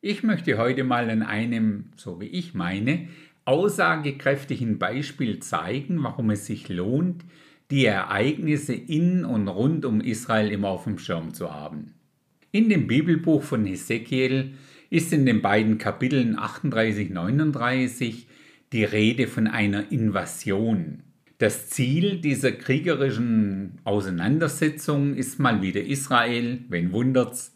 Ich möchte heute mal an einem, so wie ich meine, aussagekräftigen Beispiel zeigen, warum es sich lohnt, die Ereignisse in und rund um Israel immer auf dem Schirm zu haben. In dem Bibelbuch von Hesekiel ist in den beiden Kapiteln 38 39 die Rede von einer Invasion. Das Ziel dieser kriegerischen Auseinandersetzung ist mal wieder Israel, wenn wundert's,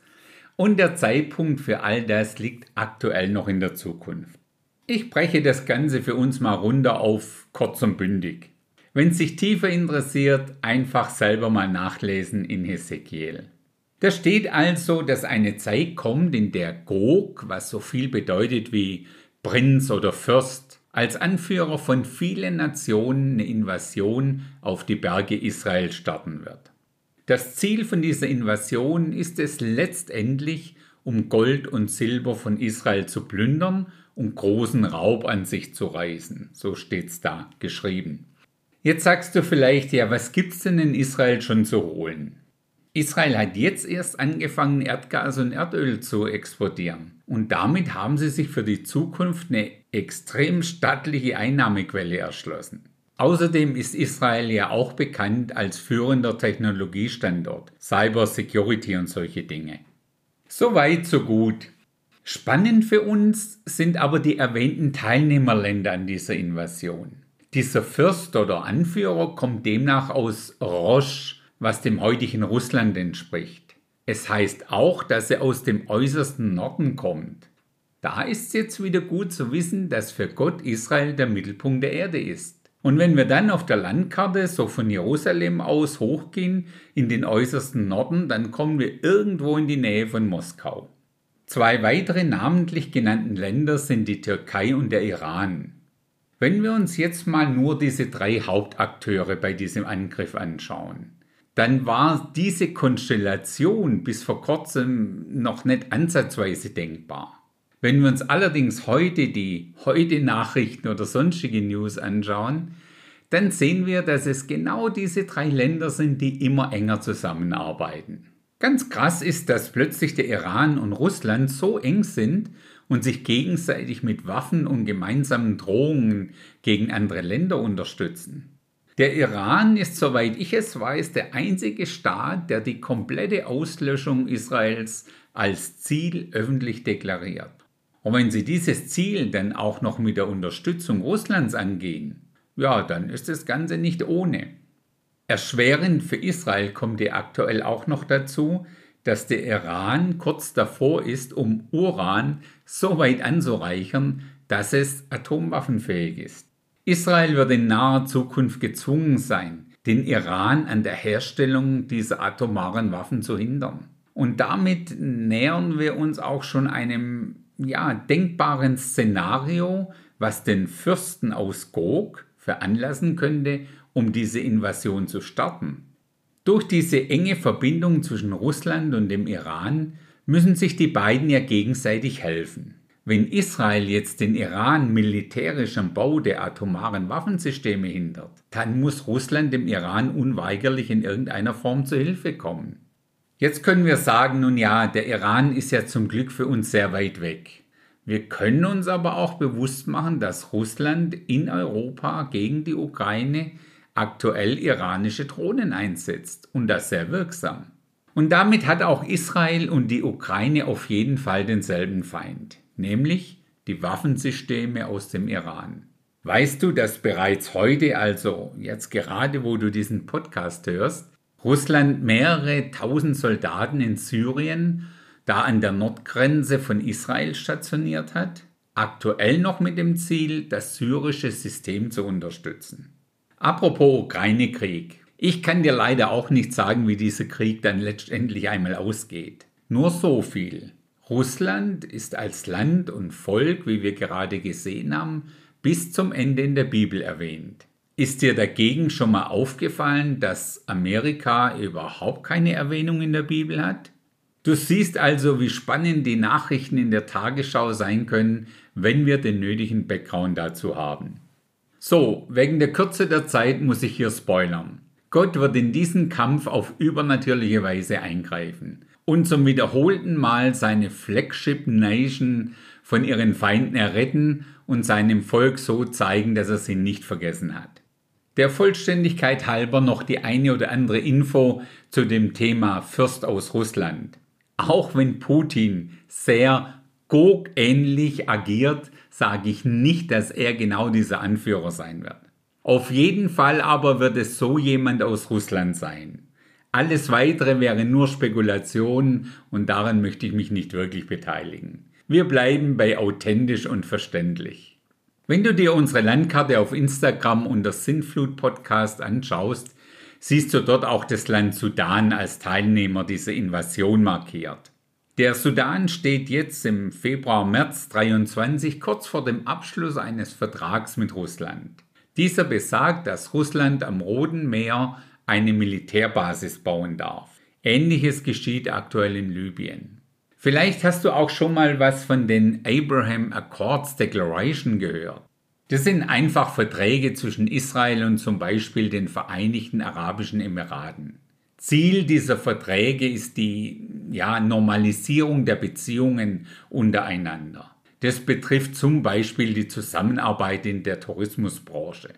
und der Zeitpunkt für all das liegt aktuell noch in der Zukunft. Ich breche das Ganze für uns mal runter auf kurz und bündig. Wenn es sich tiefer interessiert, einfach selber mal nachlesen in Hesekiel. Da steht also, dass eine Zeit kommt, in der Gog, was so viel bedeutet wie Prinz oder Fürst, als Anführer von vielen Nationen eine Invasion auf die Berge Israel starten wird. Das Ziel von dieser Invasion ist es letztendlich, um Gold und Silber von Israel zu plündern und großen Raub an sich zu reißen. So steht's da geschrieben. Jetzt sagst du vielleicht, ja, was gibt's denn in Israel schon zu holen? Israel hat jetzt erst angefangen, Erdgas und Erdöl zu exportieren. Und damit haben sie sich für die Zukunft eine extrem stattliche Einnahmequelle erschlossen. Außerdem ist Israel ja auch bekannt als führender Technologiestandort, Cyber Security und solche Dinge. Soweit, so gut. Spannend für uns sind aber die erwähnten Teilnehmerländer an dieser Invasion. Dieser Fürst oder Anführer kommt demnach aus Rosh, was dem heutigen Russland entspricht. Es heißt auch, dass er aus dem äußersten Norden kommt. Da ist jetzt wieder gut zu wissen, dass für Gott Israel der Mittelpunkt der Erde ist. Und wenn wir dann auf der Landkarte so von Jerusalem aus hochgehen in den äußersten Norden, dann kommen wir irgendwo in die Nähe von Moskau. Zwei weitere namentlich genannten Länder sind die Türkei und der Iran. Wenn wir uns jetzt mal nur diese drei Hauptakteure bei diesem Angriff anschauen, dann war diese Konstellation bis vor kurzem noch nicht ansatzweise denkbar. Wenn wir uns allerdings heute die heute Nachrichten oder sonstige News anschauen, dann sehen wir, dass es genau diese drei Länder sind, die immer enger zusammenarbeiten. Ganz krass ist, dass plötzlich der Iran und Russland so eng sind und sich gegenseitig mit Waffen und gemeinsamen Drohungen gegen andere Länder unterstützen. Der Iran ist, soweit ich es weiß, der einzige Staat, der die komplette Auslöschung Israels als Ziel öffentlich deklariert. Und wenn sie dieses Ziel dann auch noch mit der Unterstützung Russlands angehen, ja, dann ist das Ganze nicht ohne. Erschwerend für Israel kommt ja aktuell auch noch dazu, dass der Iran kurz davor ist, um Uran so weit anzureichern, dass es atomwaffenfähig ist. Israel wird in naher Zukunft gezwungen sein, den Iran an der Herstellung dieser atomaren Waffen zu hindern. Und damit nähern wir uns auch schon einem ja, denkbaren Szenario, was den Fürsten aus Gog veranlassen könnte, um diese Invasion zu starten. Durch diese enge Verbindung zwischen Russland und dem Iran müssen sich die beiden ja gegenseitig helfen. Wenn Israel jetzt den Iran militärisch am Bau der atomaren Waffensysteme hindert, dann muss Russland dem Iran unweigerlich in irgendeiner Form zu Hilfe kommen. Jetzt können wir sagen, nun ja, der Iran ist ja zum Glück für uns sehr weit weg. Wir können uns aber auch bewusst machen, dass Russland in Europa gegen die Ukraine aktuell iranische Drohnen einsetzt und das sehr wirksam. Und damit hat auch Israel und die Ukraine auf jeden Fall denselben Feind, nämlich die Waffensysteme aus dem Iran. Weißt du, dass bereits heute, also jetzt gerade wo du diesen Podcast hörst, Russland mehrere tausend Soldaten in Syrien, da an der Nordgrenze von Israel stationiert hat, aktuell noch mit dem Ziel, das syrische System zu unterstützen. Apropos Ukraine-Krieg. Ich kann dir leider auch nicht sagen, wie dieser Krieg dann letztendlich einmal ausgeht. Nur so viel. Russland ist als Land und Volk, wie wir gerade gesehen haben, bis zum Ende in der Bibel erwähnt. Ist dir dagegen schon mal aufgefallen, dass Amerika überhaupt keine Erwähnung in der Bibel hat? Du siehst also, wie spannend die Nachrichten in der Tagesschau sein können, wenn wir den nötigen Background dazu haben. So, wegen der Kürze der Zeit muss ich hier spoilern. Gott wird in diesen Kampf auf übernatürliche Weise eingreifen und zum wiederholten Mal seine Flagship Nation von ihren Feinden erretten und seinem Volk so zeigen, dass er sie nicht vergessen hat. Der Vollständigkeit halber noch die eine oder andere Info zu dem Thema Fürst aus Russland. Auch wenn Putin sehr Gog-ähnlich agiert, sage ich nicht, dass er genau dieser Anführer sein wird. Auf jeden Fall aber wird es so jemand aus Russland sein. Alles weitere wäre nur Spekulation und daran möchte ich mich nicht wirklich beteiligen. Wir bleiben bei authentisch und verständlich. Wenn du dir unsere Landkarte auf Instagram unter Sintflut Podcast anschaust, siehst du dort auch das Land Sudan als Teilnehmer dieser Invasion markiert. Der Sudan steht jetzt im Februar, März 23 kurz vor dem Abschluss eines Vertrags mit Russland. Dieser besagt, dass Russland am Roten Meer eine Militärbasis bauen darf. Ähnliches geschieht aktuell in Libyen. Vielleicht hast du auch schon mal was von den Abraham Accords Declaration gehört. Das sind einfach Verträge zwischen Israel und zum Beispiel den Vereinigten Arabischen Emiraten. Ziel dieser Verträge ist die ja, Normalisierung der Beziehungen untereinander. Das betrifft zum Beispiel die Zusammenarbeit in der Tourismusbranche.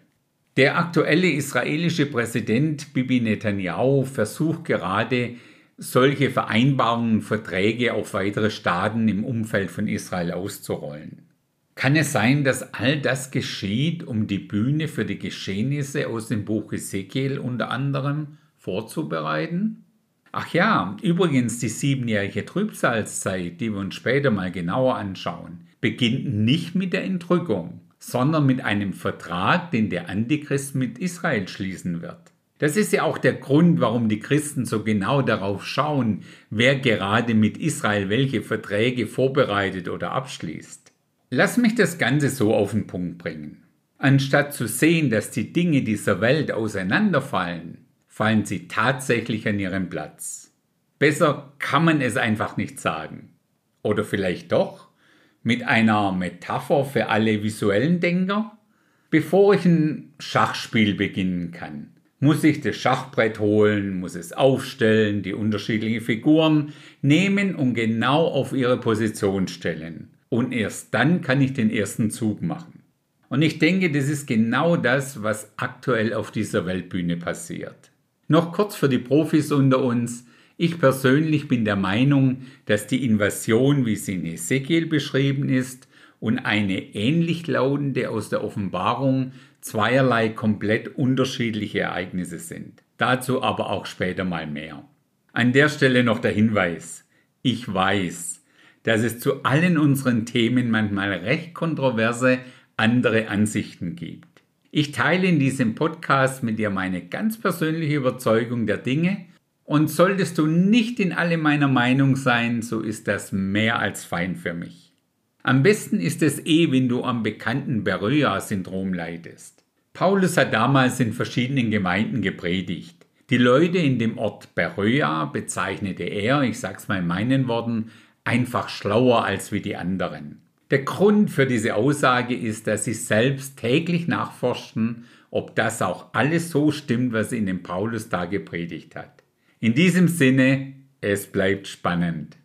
Der aktuelle israelische Präsident Bibi Netanyahu versucht gerade, solche Vereinbarungen, Verträge auf weitere Staaten im Umfeld von Israel auszurollen. Kann es sein, dass all das geschieht, um die Bühne für die Geschehnisse aus dem Buch Ezekiel unter anderem vorzubereiten? Ach ja, übrigens die siebenjährige Trübsalzeit, die wir uns später mal genauer anschauen, beginnt nicht mit der Entrückung, sondern mit einem Vertrag, den der Antichrist mit Israel schließen wird. Das ist ja auch der Grund, warum die Christen so genau darauf schauen, wer gerade mit Israel welche Verträge vorbereitet oder abschließt. Lass mich das Ganze so auf den Punkt bringen. Anstatt zu sehen, dass die Dinge dieser Welt auseinanderfallen, fallen sie tatsächlich an ihren Platz. Besser kann man es einfach nicht sagen. Oder vielleicht doch? mit einer Metapher für alle visuellen Denker? Bevor ich ein Schachspiel beginnen kann, muss ich das Schachbrett holen, muss es aufstellen, die unterschiedlichen Figuren nehmen und genau auf ihre Position stellen. Und erst dann kann ich den ersten Zug machen. Und ich denke, das ist genau das, was aktuell auf dieser Weltbühne passiert. Noch kurz für die Profis unter uns. Ich persönlich bin der Meinung, dass die Invasion, wie sie in Ezekiel beschrieben ist, und eine ähnlich lautende aus der Offenbarung zweierlei komplett unterschiedliche Ereignisse sind. Dazu aber auch später mal mehr. An der Stelle noch der Hinweis. Ich weiß, dass es zu allen unseren Themen manchmal recht kontroverse andere Ansichten gibt. Ich teile in diesem Podcast mit dir meine ganz persönliche Überzeugung der Dinge und solltest du nicht in alle meiner Meinung sein, so ist das mehr als fein für mich. Am besten ist es eh, wenn du am bekannten Beröa-Syndrom leidest. Paulus hat damals in verschiedenen Gemeinden gepredigt. Die Leute in dem Ort Beröa bezeichnete er, ich sag's mal in meinen Worten, einfach schlauer als wie die anderen. Der Grund für diese Aussage ist, dass sie selbst täglich nachforschten, ob das auch alles so stimmt, was ihnen Paulus da gepredigt hat. In diesem Sinne, es bleibt spannend.